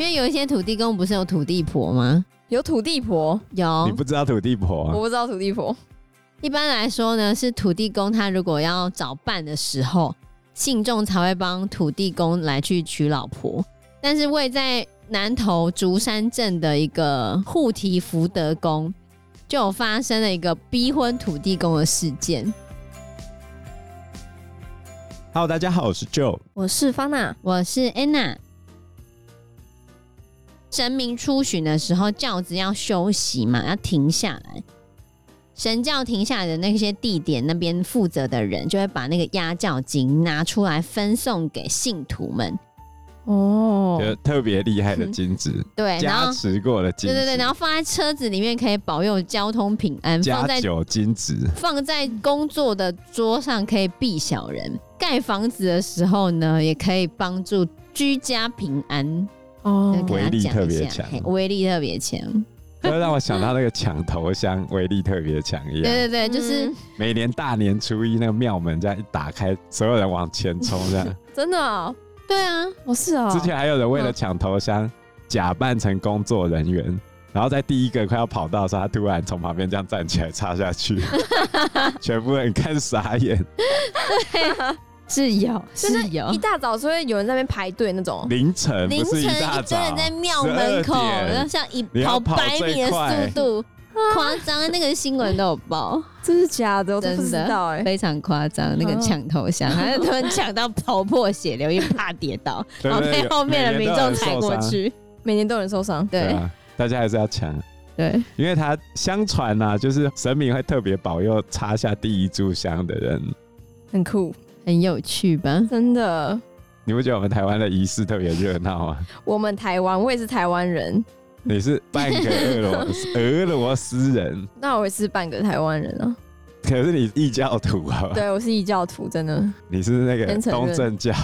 因为有一些土地公不是有土地婆吗？有土地婆，有。你不知道土地婆啊？我不知道土地婆。一般来说呢，是土地公他如果要找伴的时候，信众才会帮土地公来去娶老婆。但是位在南投竹山镇的一个护提福德宫，就有发生了一个逼婚土地公的事件。Hello，大家好，我是 Joe，我是方娜，我是 Anna。神明出巡的时候，轿子要休息嘛，要停下来。神轿停下来的那些地点，那边负责的人就会把那个压轿金拿出来分送给信徒们。哦，特别厉害的金子，对，加持过的金子，对对对，然后放在车子里面可以保佑交通平安。加酒金子，放在工作的桌上可以避小人。盖房子的时候呢，也可以帮助居家平安。哦，威力特别强，威力特别强。就让我想到那个抢头香，威力特别强一样。对对对，就是每年大年初一那个庙门这样一打开，所有人往前冲，这样 真的哦？对啊，我是啊。之前还有人为了抢头香，嗯，假扮成工作人员，然后在第一个快要跑到的时候，他突然从旁边这样站起来插下去，全部人看傻眼。对。是有，是有，一大早就会有人在那边排队那种。凌晨，凌晨一堆人在庙门口，然后像一跑百米的速度，夸张，那个新闻都有报，真是假的？我都不知道哎，非常夸张，那个抢头香，还是突然抢到头破血流，因为怕跌倒，然后被后面的民众踩过去，每年都有人受伤。对，大家还是要抢，对，因为他相传呐，就是神明会特别保佑插下第一炷香的人，很酷。很有趣吧？真的，你不觉得我们台湾的仪式特别热闹吗？我们台湾，我也是台湾人。你是半个俄罗斯俄罗斯人，那我也是半个台湾人啊。可是你异教徒啊？对，我是异教徒，真的。你是那个东正教，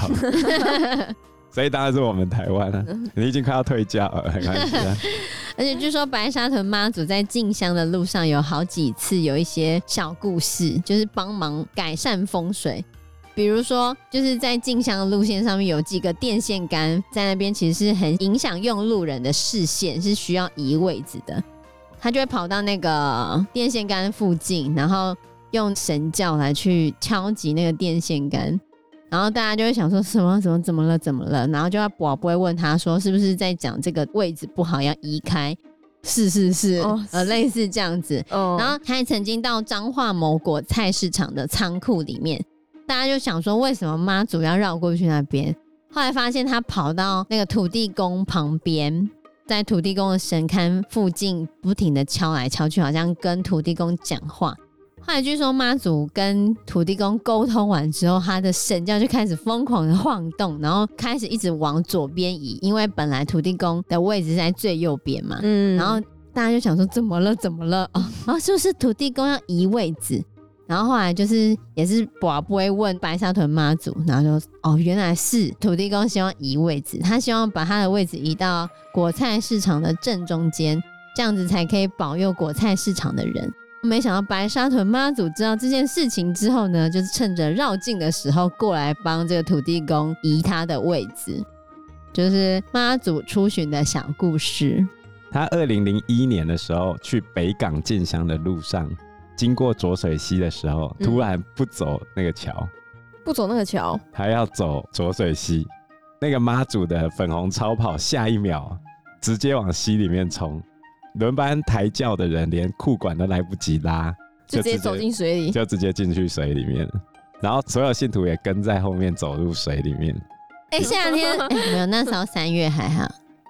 所以当然是我们台湾了。你已经快要退教了，没关系。而且据说白沙屯妈祖在进香的路上有好几次有一些小故事，就是帮忙改善风水。比如说，就是在进香的路线上面有几个电线杆在那边，其实是很影响用路人的视线，是需要移位置的。他就会跑到那个电线杆附近，然后用神教来去敲击那个电线杆，然后大家就会想说什么什么怎么了怎么了，然后就要博不会问他说是不是在讲这个位置不好要移开？是是是，呃，类似这样子。哦、然后他还曾经到彰化某果菜市场的仓库里面。大家就想说，为什么妈祖要绕过去那边？后来发现他跑到那个土地公旁边，在土地公的神龛附近不停的敲来敲去，好像跟土地公讲话。后来据说妈祖跟土地公沟通完之后，他的神教就开始疯狂的晃动，然后开始一直往左边移，因为本来土地公的位置是在最右边嘛。嗯。然后大家就想说，怎么了？怎么了？哦，然后是不是土地公要移位置？然后后来就是也是博不会问白沙屯妈祖，然后就哦，原来是土地公希望移位置，他希望把他的位置移到果菜市场的正中间，这样子才可以保佑果菜市场的人。没想到白沙屯妈祖知道这件事情之后呢，就是趁着绕境的时候过来帮这个土地公移他的位置，就是妈祖出巡的小故事。他二零零一年的时候去北港进香的路上。经过浊水溪的时候，突然不走那个桥，嗯，不走那个桥，还要走浊水溪。那个妈祖的粉红超跑，下一秒直接往溪里面冲。轮班抬轿的人连裤管都来不及拉，就直接走进水里，就直接进去水里面。然后所有信徒也跟在后面走入水里面。哎、欸，夏天、欸、没有，那时候三月还好。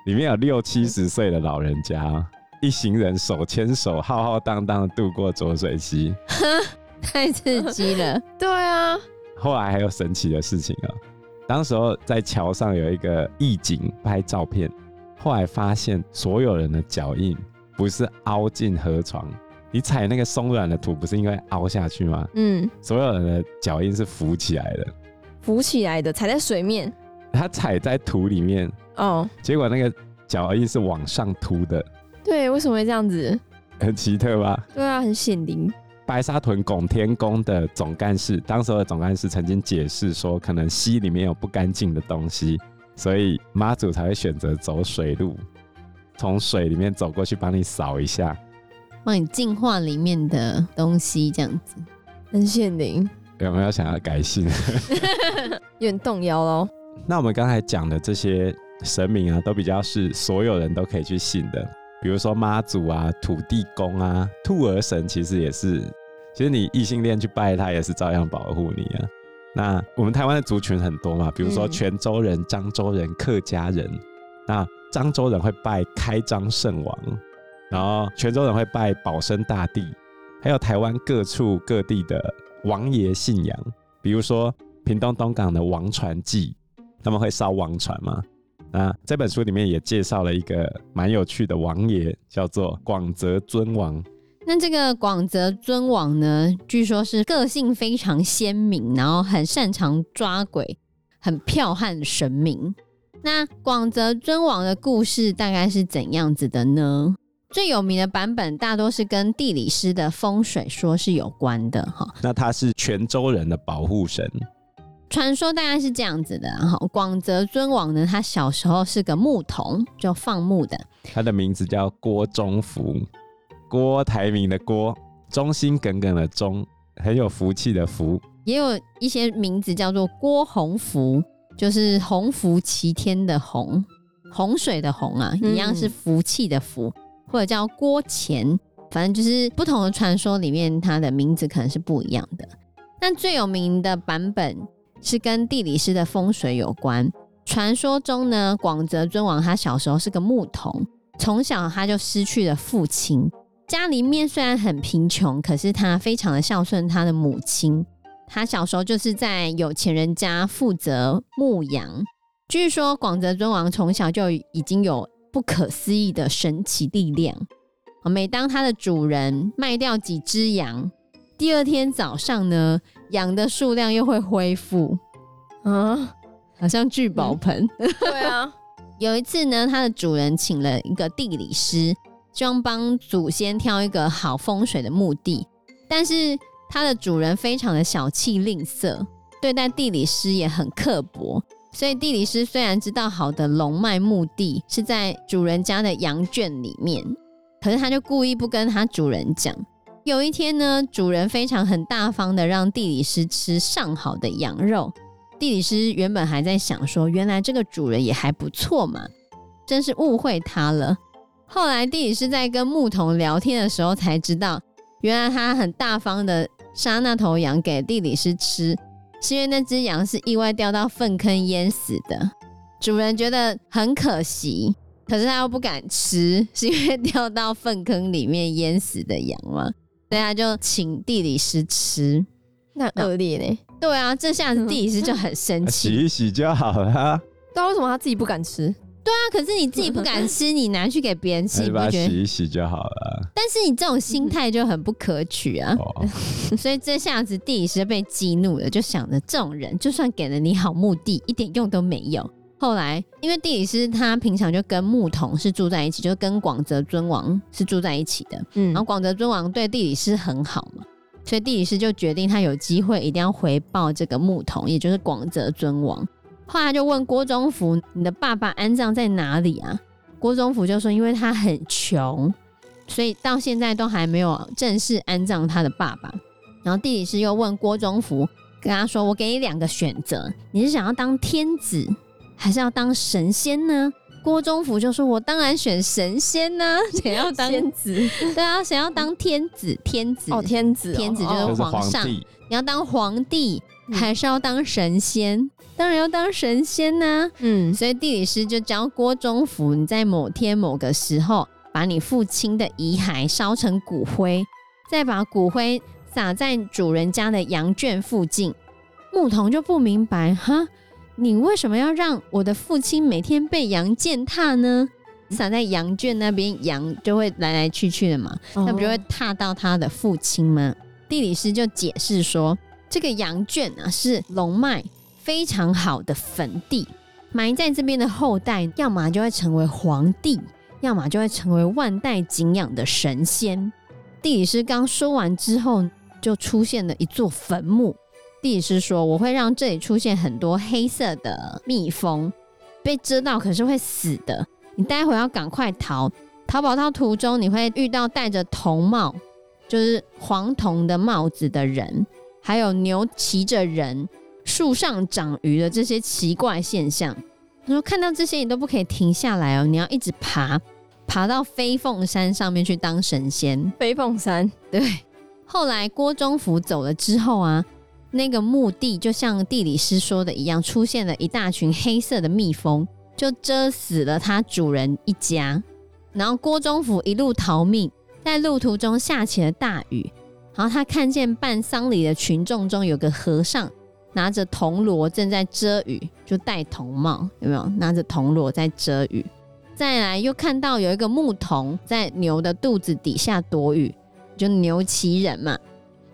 里面有六七十岁的老人家。一行人手牵手，浩浩荡荡度过浊水溪，太刺激了。对啊，后来还有神奇的事情啊！当时候在桥上有一个义警拍照片，后来发现所有人的脚印不是凹进河床，你踩那个松软的土不是应该凹下去吗？嗯，所有人的脚印是浮起来的，浮起来的，踩在水面，他踩在土里面哦，结果那个脚印是往上凸的。对，为什么会这样子？很奇特吧？对啊，很显灵。白沙屯拱天宫的总干事，当时的总干事曾经解释说，可能溪里面有不干净的东西，所以妈祖才会选择走水路，从水里面走过去帮你扫一下，帮你净化里面的东西，这样子。很显灵，有没有想要改姓？有点动摇喽。那我们刚才讲的这些神明啊，都比较是所有人都可以去信的，比如说妈祖啊、土地公啊、兔儿神，其实也是。其实你异性恋去拜他，也是照样保护你啊。那我们台湾的族群很多嘛，比如说泉州人、漳州人、客家人。那漳州人会拜开漳圣王，然后泉州人会拜保生大帝，还有台湾各处各地的王爷信仰，比如说屏东东港的王船祭，他们会烧王船嘛。那这本书里面也介绍了一个蛮有趣的王爷，叫做广泽尊王。那这个广泽尊王呢，据说是个性非常鲜明，然后很擅长抓鬼，很剽悍的神明。那广泽尊王的故事大概是怎样子的呢？最有名的版本大多是跟地理师的风水说是有关的哈。那他是泉州人的保护神，传说大概是这样子的哈。广泽尊王呢，他小时候是个牧童，就放牧的。他的名字叫郭忠福。郭台铭的郭，忠心耿耿的忠，很有福气的福，也有一些名字叫做郭洪福，就是洪福齐天的洪，洪水的洪啊，一样是福气的福，嗯、或者叫郭钱，反正就是不同的传说里面，他的名字可能是不一样的。但最有名的版本是跟地理师的风水有关。传说中呢，广泽尊王他小时候是个牧童，从小他就失去了父亲。家里面虽然很贫穷，可是他非常的孝顺他的母亲。他小时候就是在有钱人家负责牧羊。据说广泽尊王从小就已经有不可思议的神奇力量。每当他的主人卖掉几只羊，第二天早上呢，羊的数量又会恢复。啊，好像聚宝盆。嗯、对啊，有一次呢，它的主人请了一个地理师。希望帮祖先挑一个好风水的墓地，但是它的主人非常的小气吝啬，对待地理师也很刻薄，所以地理师虽然知道好的龙脉墓地是在主人家的羊圈里面，可是他就故意不跟他主人讲。有一天呢，主人非常很大方的让地理师吃上好的羊肉，地理师原本还在想说，原来这个主人也还不错嘛，真是误会他了。后来地理师在跟牧童聊天的时候才知道，原来他很大方的杀那头羊给地理师吃，是因为那只羊是意外掉到粪坑淹死的。主人觉得很可惜，可是他又不敢吃，是因为掉到粪坑里面淹死的羊吗，所以他就请地理师吃。那恶劣呢？对啊，这下子地理师就很生气，洗一洗就好了。对啊，为什么他自己不敢吃？对啊，可是你自己不敢吃，你拿去给别人吃，你不觉得？洗一洗就好了。但是你这种心态就很不可取啊！哦、所以这下子地理师被激怒了，就想着这种人，就算给了你好目的，一点用都没有。后来，因为地理师他平常就跟牧童是住在一起，就跟广泽尊王是住在一起的。嗯，然后广泽尊王对地理师很好嘛，所以地理师就决定他有机会一定要回报这个牧童，也就是广泽尊王。后来就问郭忠福：“你的爸爸安葬在哪里啊？”郭忠福就说：“因为他很穷，所以到现在都还没有正式安葬他的爸爸。”然后地理师又问郭忠福，跟他说：“我给你两个选择，你是想要当天子，还是要当神仙呢？”郭忠福就说：“我当然选神仙呢，想要当天子。对啊，想要当天子，天子哦，天子，天子就是皇上。哦，你要当皇帝，还是要当神仙？”嗯当然要当神仙呢、啊，嗯，所以地理师就教郭忠福，你在某天某个时候，把你父亲的遗骸烧成骨灰，再把骨灰撒在主人家的羊圈附近。牧童就不明白，哈，你为什么要让我的父亲每天被羊践踏呢？撒在羊圈那边，羊就会来来去去的嘛，那不就会踏到他的父亲吗？地理师就解释说，这个羊圈啊是龙脉。非常好的坟地，埋在这边的后代，要么就会成为皇帝，要么就会成为万代敬仰的神仙。地理师刚说完之后，就出现了一座坟墓。地理师说：“我会让这里出现很多黑色的蜜蜂，被蛰到可是会死的，你待会要赶快逃。逃跑到途中，你会遇到戴着铜帽，就是黄铜的帽子的人，还有牛骑着人，树上长鱼的这些奇怪现象。他说看到这些，你都不可以停下来哦，你要一直爬，爬到飞凤山上面去当神仙。飞凤山，对。后来郭忠福走了之后啊，那个墓地就像地理师说的一样，出现了一大群黑色的蜜蜂，就蛰死了他主人一家。然后郭忠福一路逃命，在路途中下起了大雨。然后他看见办丧礼的群众中有个和尚，拿着铜锣正在遮雨，就戴铜帽，有没有？拿着铜锣在遮雨。再来又看到有一个牧童在牛的肚子底下躲雨，就牛骑人嘛。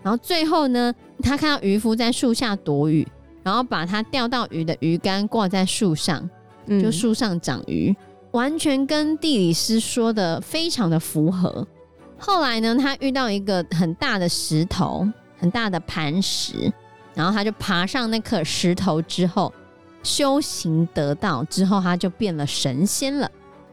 然后最后呢，他看到渔夫在树下躲雨，然后把他钓到鱼的鱼竿挂在树上，就树上长鱼。嗯完全跟地理师说的非常的符合。后来呢，他遇到一个很大的石头，很大的磐石，然后他就爬上那颗石头之后，修行得道之后，他就变了神仙了。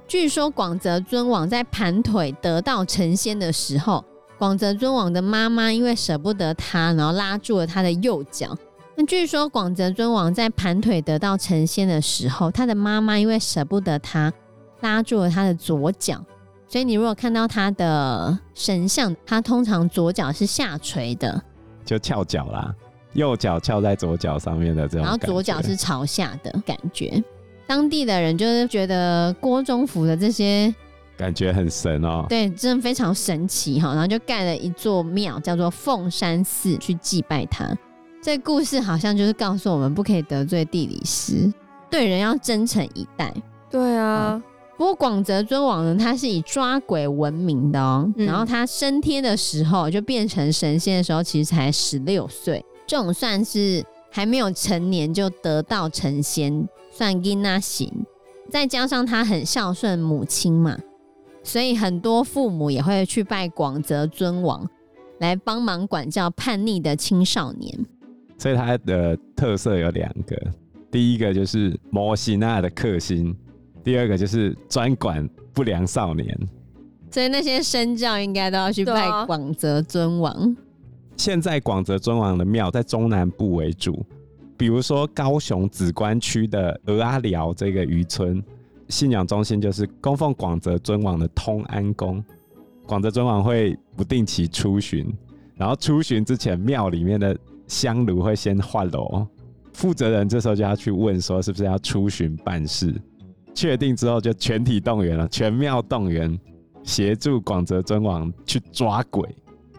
据说广泽尊王在盘腿得道成仙的时候，广泽尊王的妈妈因为舍不得他，然后拉住了他的右脚。那据说广泽尊王在盘腿得到成仙的时候，他的妈妈因为舍不得他。拉住了他的左脚，所以你如果看到他的神像，他通常左脚是下垂的，就翘脚啦，右脚翘在左脚上面的这种，然后左脚是朝下的感觉。当地的人就是觉得郭忠福的这些感觉很神哦，对，真的非常神奇哈。然后就盖了一座庙，叫做凤山寺，去祭拜他。这个故事好像就是告诉我们，不可以得罪地理师，对人要真诚以待。对啊。不过广泽尊王呢，他是以抓鬼闻名的哦。嗯、然后他升天的时候，就变成神仙的时候，其实才十六岁，这种算是还没有成年就得道成仙，算囡那行。再加上他很孝顺母亲嘛，所以很多父母也会去拜广泽尊王来帮忙管教叛逆的青少年。所以他的特色有两个，第一个就是摩西娜的克星。第二个就是专管不良少年，所以那些身教应该都要去拜广泽尊王。啊、现在广泽尊王的庙在中南部为主，比如说高雄梓官区的鹅阿寮这个渔村，信仰中心就是供奉广泽尊王的通安宫。广泽尊王会不定期出巡，然后出巡之前庙里面的香炉会先换炉，负责人这时候就要去问说是不是要出巡办事。确定之后，就全体动员了，全庙动员，协助广泽尊王去抓鬼。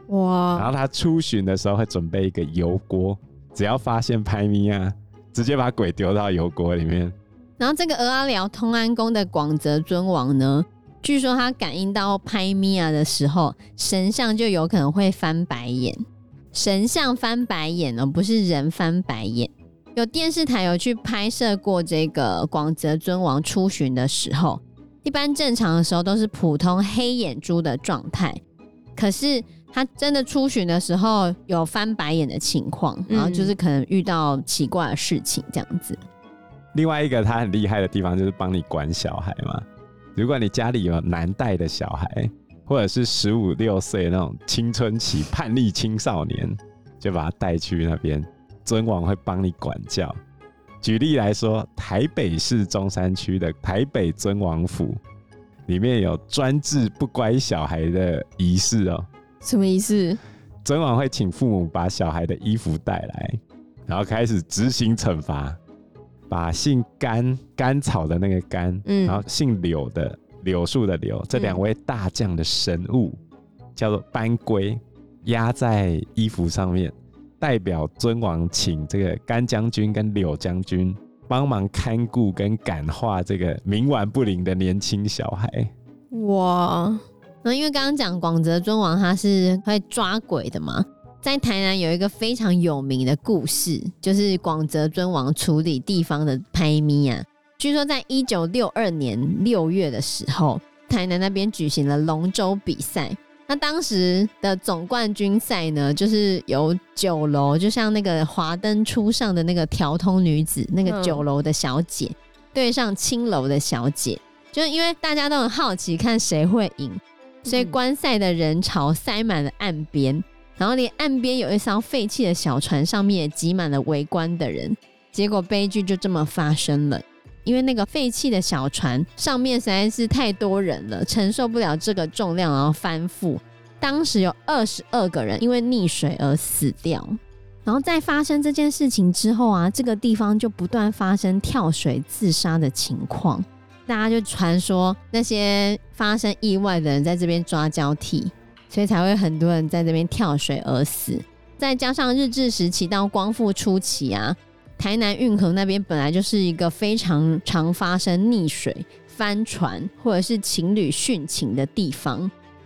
哇！然后他出巡的时候会准备一个油锅，只要发现拍咪啊，直接把鬼丢到油锅里面。然后这个俄阿辽通安宫的广泽尊王呢，据说他感应到拍咪啊的时候，神像就有可能会翻白眼。神像翻白眼呢，不是人翻白眼。有电视台有去拍摄过这个广泽尊王出巡的时候，一般正常的时候都是普通黑眼珠的状态，可是他真的出巡的时候有翻白眼的情况，然后就是可能遇到奇怪的事情这样子。另外一个他很厉害的地方就是帮你管小孩嘛，如果你家里有难带的小孩，或者是十五六岁那种青春期叛逆青少年，就把他带去那边。尊王会帮你管教。举例来说，台北市中山区的台北尊王府里面有专治不乖小孩的仪式哦。什么仪式？尊王会请父母把小孩的衣服带来，然后开始执行惩罚。把姓甘甘草的那个甘，嗯，然后姓柳的柳树的柳，这两位大将的神物、嗯、叫做班规，压在衣服上面。代表尊王请这个甘将军跟柳将军帮忙看顾跟感化这个冥顽不灵的年轻小孩。哇，那因为刚刚讲广泽尊王他是会抓鬼的嘛，在台南有一个非常有名的故事，就是广泽尊王处理地方的拍咪啊。据说在一九六二年六月的时候，台南那边举行了龙舟比赛。那当时的总冠军赛呢，就是由酒楼，就像那个华灯初上的那个条通女子，那个酒楼的小姐，对上青楼的小姐，就是因为大家都很好奇看谁会赢，所以观赛的人潮塞满了岸边，然后连岸边有一艘废弃的小船，上面也挤满了围观的人。结果悲剧就这么发生了，因为那个废弃的小船上面实在是太多人了，承受不了这个重量，然后翻覆。当时有二十二个人因为溺水而死掉。然后在发生这件事情之后啊，这个地方就不断发生跳水自杀的情况，大家就传说那些发生意外的人在这边抓交替，所以才会很多人在这边跳水而死。再加上日治时期到光复初期啊。台南运河那边本来就是一个非常常发生溺水、翻船或者是情侣殉情的地方，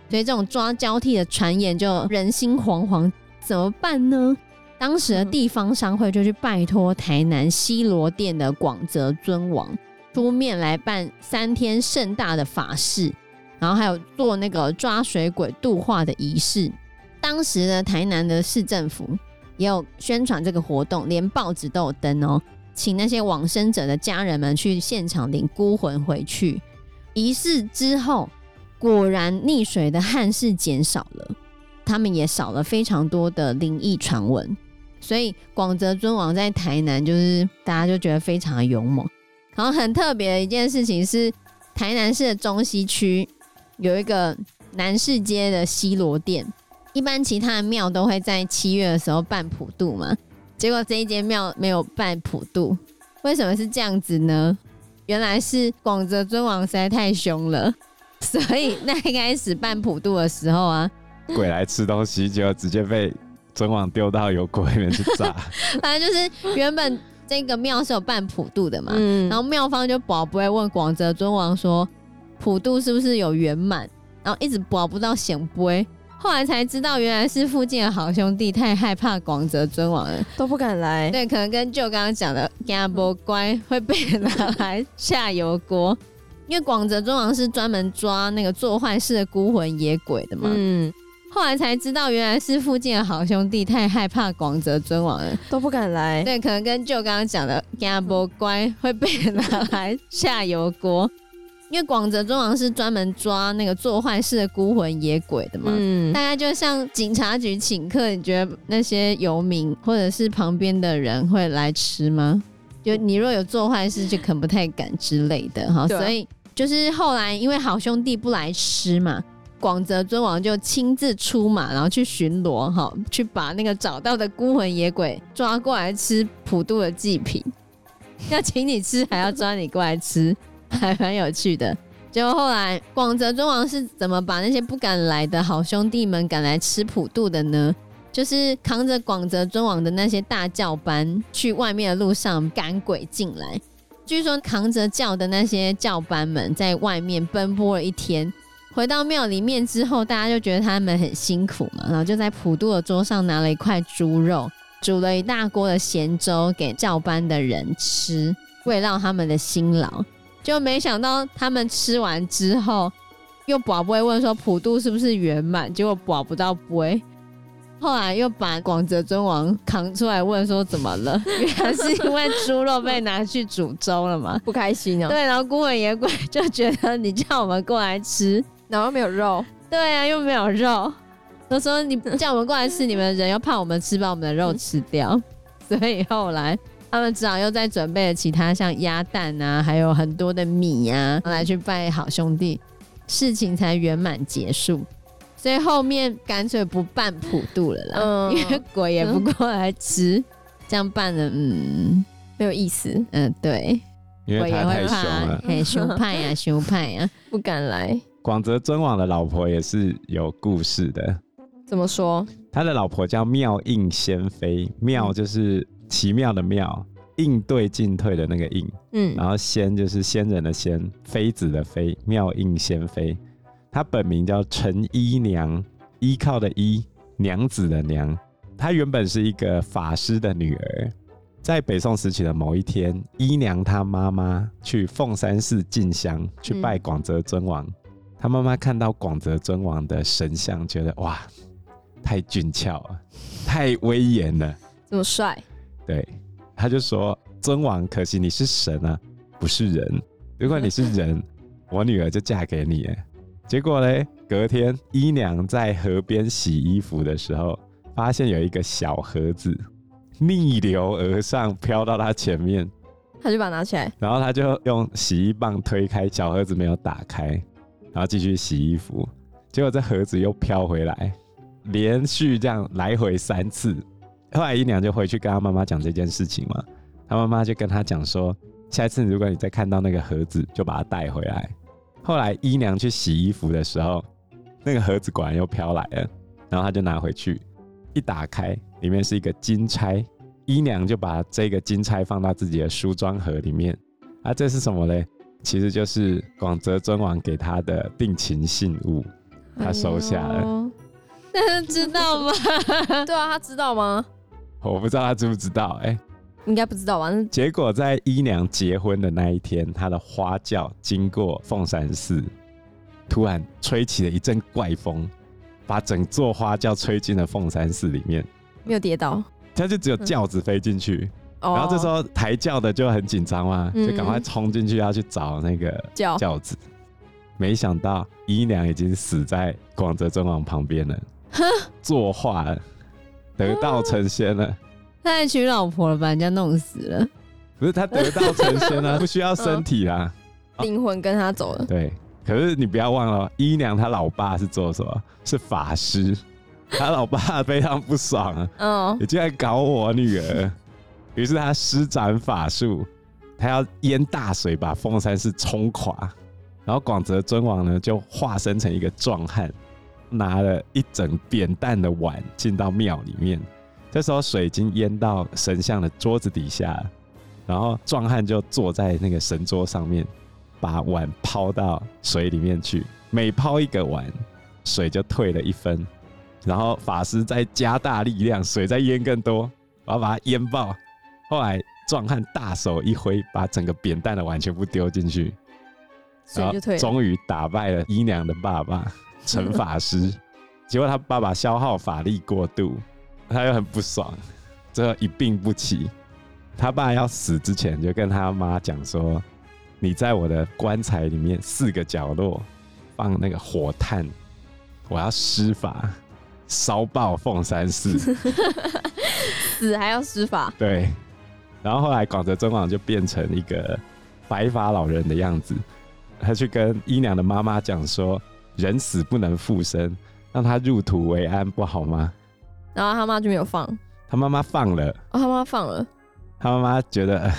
所以这种抓交替的传言就人心惶惶，怎么办呢？当时的地方商会就去拜托台南西罗店的广泽尊王出面来办三天盛大的法事，然后还有做那个抓水鬼度化的仪式。当时的台南的市政府。也有宣传这个活动，连报纸都有登哦，请那些往生者的家人们去现场领孤魂回去。仪式之后，果然溺水的汉士减少了，他们也少了非常多的灵异传闻。所以广泽尊王在台南，就是大家就觉得非常的勇猛。然后很特别的一件事情是，台南市的中西区有一个南市街的西罗店。一般其他的庙都会在七月的时候办普渡嘛，结果这一间庙没有办普渡，为什么是这样子呢？原来是广泽尊王实在太凶了，所以那一开始办普渡的时候啊，鬼来吃东西，就直接被尊王丢到油锅里面去炸。反正就是原本这个庙是有办普渡的嘛，嗯、然后庙方就保不会问广泽尊王说普渡是不是有圆满，然后一直保不到显杯。后来才知道，原来是附近的好兄弟太害怕广泽尊王了，都不敢来。对，可能跟舅刚刚讲的“家不乖”会被拿来下油锅，因为广泽尊王是专门抓那个做坏事的孤魂野鬼的嘛。嗯。后来才知道，原来是附近的好兄弟太害怕广泽尊王了，都不敢来。对，可能跟舅刚刚讲的“家不乖”会被拿来下油锅。因为广泽尊王是专门抓那个做坏事的孤魂野鬼的嘛，嗯，大概就像警察局请客，你觉得那些游民或者是旁边的人会来吃吗？就你若有做坏事，就可能不太敢之类的哈。所以就是后来因为好兄弟不来吃嘛，广泽尊王就亲自出马，然后去巡逻哈，去把那个找到的孤魂野鬼抓过来吃普渡的祭品，要请你吃，还要抓你过来吃。还蛮有趣的，结果后来广泽尊王是怎么把那些不敢来的好兄弟们赶来吃普渡的呢？就是扛着广泽尊王的那些大轿班，去外面的路上赶鬼进来。据说扛着轿的那些轿班们在外面奔波了一天，回到庙里面之后，大家就觉得他们很辛苦嘛，然后就在普渡的桌上拿了一块猪肉，煮了一大锅的咸粥给轿班的人吃，慰劳他们的辛劳。就没想到他们吃完之后，又宝不会问说普渡是不是圆满？结果保不到杯，后来又把广泽尊王扛出来问说怎么了？原来是因为猪肉被拿去煮粥了嘛，不开心哦。对，然后孤魂野鬼就觉得你叫我们过来吃，然后又没有肉，对啊，又没有肉，都说你叫我们过来吃，你们人又怕我们吃把我们的肉吃掉，所以后来。他们只好又在准备了其他像鸭蛋啊，还有很多的米啊，来去拜好兄弟，事情才圆满结束。所以后面干脆不办普渡了啦，嗯、因为鬼也不过来吃，嗯、这样办了，嗯，没有意思。嗯，对，因为他太凶了，很凶 派呀，凶派呀，不敢来。广泽尊王的老婆也是有故事的，怎么说？他的老婆叫妙应仙妃，妙就是。奇妙的妙，应对进退的那个应，嗯，然后仙就是仙人的仙，妃子的妃，妙应仙妃。她本名叫陈依娘，依靠的依，娘子的娘。她原本是一个法师的女儿，在北宋时期的某一天，依娘她妈妈去凤山寺进香，去拜广泽尊王。她妈妈看到广泽尊王的神像，觉得哇，太俊俏了，太威严了，这么帅。对，他就说：“尊王，可惜你是神啊，不不是人。如果你是人，我女儿就嫁给你。”结果嘞，隔天姨娘在河边洗衣服的时候，发现有一个小盒子逆流而上，飘到她前面，她就把它拿起来，然后她就用洗衣棒推开小盒子，没有打开，然后继续洗衣服。结果这盒子又飘回来，连续这样来回三次。后来姨娘就回去跟她妈妈讲这件事情嘛，她妈妈就跟她讲说，下一次如果你再看到那个盒子，就把它带回来。后来姨娘去洗衣服的时候，那个盒子果然又飘来了，然后她就拿回去，一打开，里面是一个金钗，姨娘就把这个金钗放到自己的梳妆盒里面。啊，这是什么嘞？其实就是广泽尊王给她的定情信物，她收下了。知道吗？对啊，他知道吗？我不知道他知不知道，哎、欸。应该不知道吧？结果在姨娘结婚的那一天，她的花轿经过凤山寺，突然吹起了一阵怪风，把整座花轿吹进了凤山寺里面，没有跌倒，他就只有轿子飞进去。嗯、然后这时候抬轿的就很紧张嘛，就赶快冲进去要去找那个轿子，没想到姨娘已经死在广泽尊王旁边了，作画了，得道成仙了。他还娶老婆了，把人家弄死了。不是他得道成仙了，不需要身体啦，灵魂跟他走了。对，可是你不要忘了，姨娘她老爸是做什么？是法师。他老爸非常不爽啊，嗯，你竟然搞我女儿。于是他施展法术，他要淹大水把凤山寺冲垮。然后广泽尊王呢，就化身成一个壮汉，拿了一整扁担的碗进到庙里面。这时候水已经淹到神像的桌子底下，然后壮汉就坐在那个神桌上面，把碗抛到水里面去。每抛一个碗，水就退了一分。然后法师再加大力量，水再淹更多，我要把它淹爆。后来壮汉大手一挥，把整个扁担的碗全部丢进去，然后终于打败了姨娘的爸爸陈法师。结果他爸爸消耗法力过度。他又很不爽，最后一病不起。他爸要死之前就跟他妈讲说：“你在我的棺材里面四个角落放那个火炭，我要施法烧爆凤山寺，死还要施法。”对。然后后来广泽尊王就变成一个白发老人的样子，他去跟姨娘的妈妈讲说：“人死不能复生，让他入土为安，不好吗？”然后他妈就没有放，他妈妈放了，哦，他妈放了，他妈妈觉得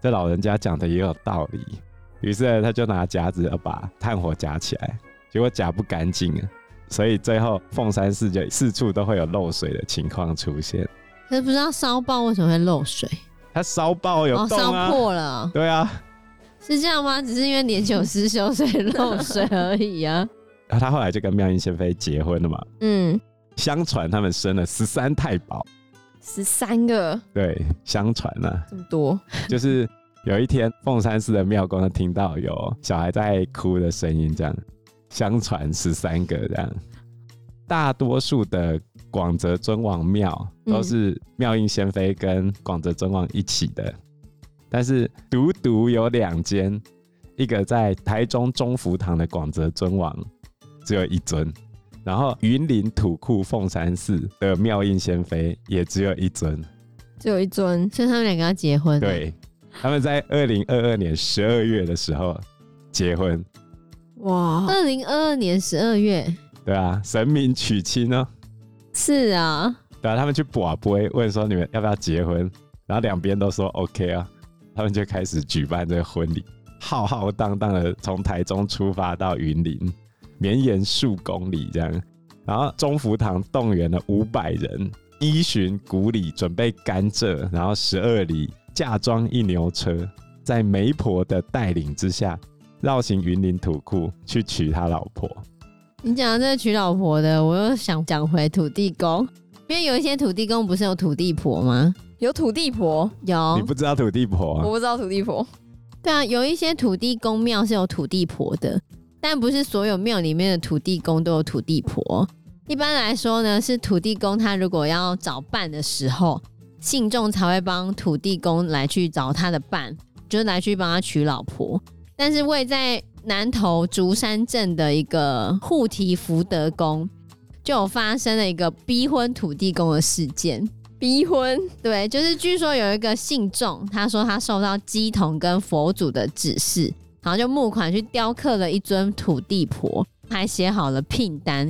这老人家讲的也有道理，于是他就拿夹子要把炭火夹起来，结果夹不干净啊，所以最后凤山寺就四处都会有漏水的情况出现。可是不知道烧爆为什么会漏水？它烧爆有洞啊，烧破了，对啊，是这样吗？只是因为年久失修所以漏水 而已啊。然后他后来就跟妙音仙妃结婚了嘛，嗯。相传他们生了十三太保，十三个。对，相传啊，这么多。就是有一天，凤山寺的庙公听到有小孩在哭的声音，这样。相传十三个这样。大多数的广泽尊王庙都是妙音仙妃跟广泽尊王一起的，嗯、但是独独有两间，一个在台中中福堂的广泽尊王只有一尊。然后云林土库凤山寺的妙音仙妃也只有一尊，只有一尊，所以他们两个要结婚。对，他们在二零二二年十二月的时候结婚。哇，二零二二年十二月。对啊，神明娶亲哦。是啊。对啊，他们去跋杯问说你们要不要结婚，然后两边都说 OK 啊，他们就开始举办这个婚礼，浩浩荡荡的从台中出发到云林。绵延数公里，这样，然后中福堂动员了五百人，依循古礼准备甘蔗，然后十二里嫁妆一牛车，在媒婆的带领之下，绕行云林土库去娶他老婆。你讲到这个娶老婆的，我又想讲回土地公，因为有一些土地公不是有土地婆吗？有土地婆，有。你不知道土地婆啊？我不知道土地婆。对啊，有一些土地公庙是有土地婆的。但不是所有庙里面的土地公都有土地婆。一般来说呢，是土地公他如果要找伴的时候，信众才会帮土地公来去找他的伴，就是来去帮他娶老婆。但是位在南投竹山镇的一个护提福德宫，就有发生了一个逼婚土地公的事件。逼婚，对，就是据说有一个信众，他说他受到鸡童跟佛祖的指示，然后就募款去雕刻了一尊土地婆，还写好了聘单，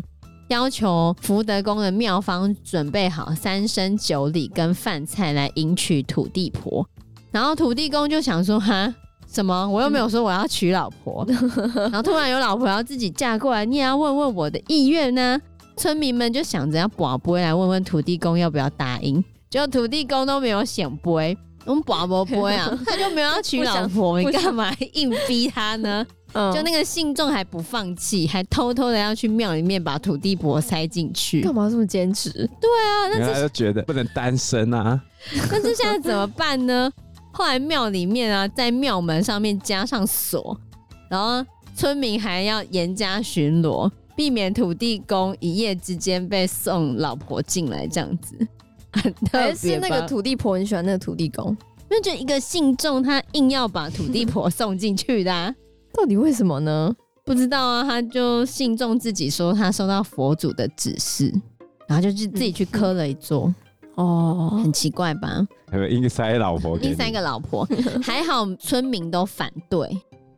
要求福德宫的庙方准备好三生酒礼跟饭菜来迎娶土地婆。然后土地公就想说，哈，什么？我又没有说我要娶老婆，然后突然有老婆要自己嫁过来，你也要问问我的意愿呢？村民们就想着要跋杯来问问土地公要不要答应，结果土地公都没有显杯，我们跋不杯啊，他就没有要娶老婆，你干嘛硬逼他呢？嗯、就那个信众还不放弃，还偷偷的要去庙里面把土地婆塞进去，干嘛这么坚持？对啊，那他就觉得不能单身啊。但是现在怎么办呢？后来庙里面啊，在庙门上面加上锁，然后村民还要严加巡逻。避免土地公一夜之间被送老婆进来这样子，还是那个土地婆很喜欢那个土地公，因为就一个信众他硬要把土地婆送进去的，啊，到底为什么呢？不知道啊，他就信众自己说他收到佛祖的指示，然后就去自己去磕了一座，哦，很奇怪吧？硬塞老婆，硬塞个老婆，还好村民都反对。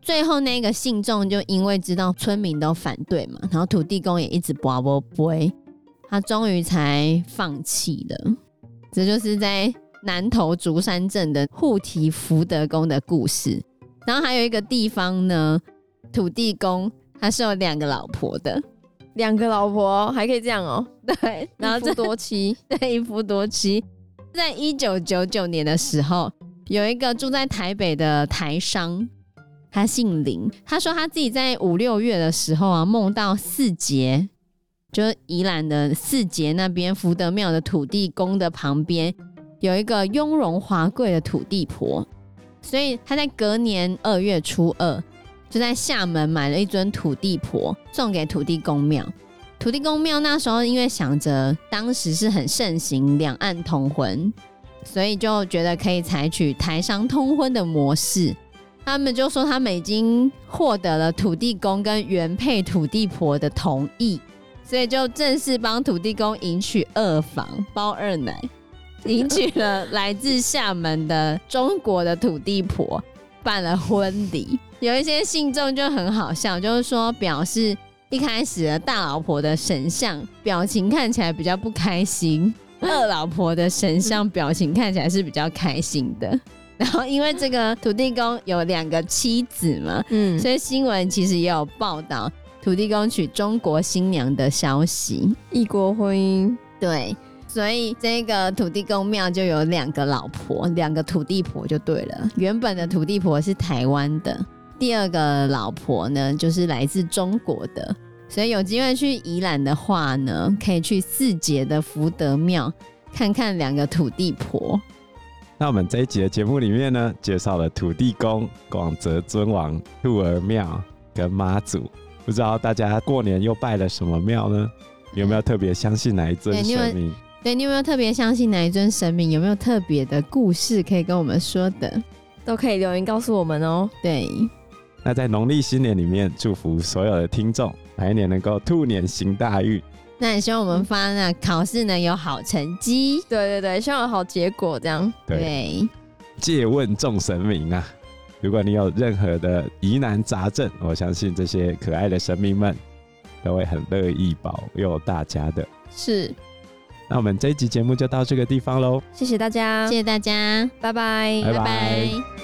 最后那个信众就因为知道村民都反对嘛，然后土地公也一直跋跋杯，他终于才放弃了。这就是在南投竹山镇的护体福德宫的故事。然后还有一个地方呢，土地公他是有两个老婆的，两个老婆还可以这样哦、喔。对，然后一夫多妻，对，一夫多妻。在一九九九年的时候，有一个住在台北的台商。他姓林，他说他自己在五六月的时候啊，梦到四节，就是宜兰的四节那边福德庙的土地公的旁边有一个雍容华贵的土地婆，所以他在隔年二月初二就在厦门买了一尊土地婆送给土地公庙。土地公庙那时候因为想着当时是很盛行两岸通婚，所以就觉得可以采取台商通婚的模式。他们就说他们已经获得了土地公跟原配土地婆的同意，所以就正式帮土地公迎娶二房包二奶，迎娶了来自厦门的中国的土地婆，办了婚礼。有一些信众就很好笑，就是说表示一开始的大老婆的神像表情看起来比较不开心，二老婆的神像表情看起来是比较开心的。然后，因为这个土地公有两个妻子嘛，嗯，所以新闻其实也有报道土地公娶中国新娘的消息，异国婚姻。对，所以这个土地公庙就有两个老婆，两个土地婆就对了。原本的土地婆是台湾的，第二个老婆呢就是来自中国的。所以有机会去宜兰的话呢，可以去四结的福德庙看看两个土地婆。那我们这一集的节目里面呢，介绍了土地公、广泽尊王、兔儿庙跟妈祖。不知道大家过年又拜了什么庙呢？有没有特别相信哪一尊神明？对，你有没有特别相信哪一尊神明？有没有特别的故事可以跟我们说的？都可以留言告诉我们哦。对。那在农历新年里面，祝福所有的听众，来年能够兔年行大运。那也希望我们发呢考试能有好成绩，对对对，希望有好结果这样。对，借问众神明啊，如果你有任何的疑难杂症，我相信这些可爱的神明们都会很乐意保佑大家的。是，那我们这一集节目就到这个地方喽，谢谢大家，谢谢大家，拜拜，拜拜。拜拜。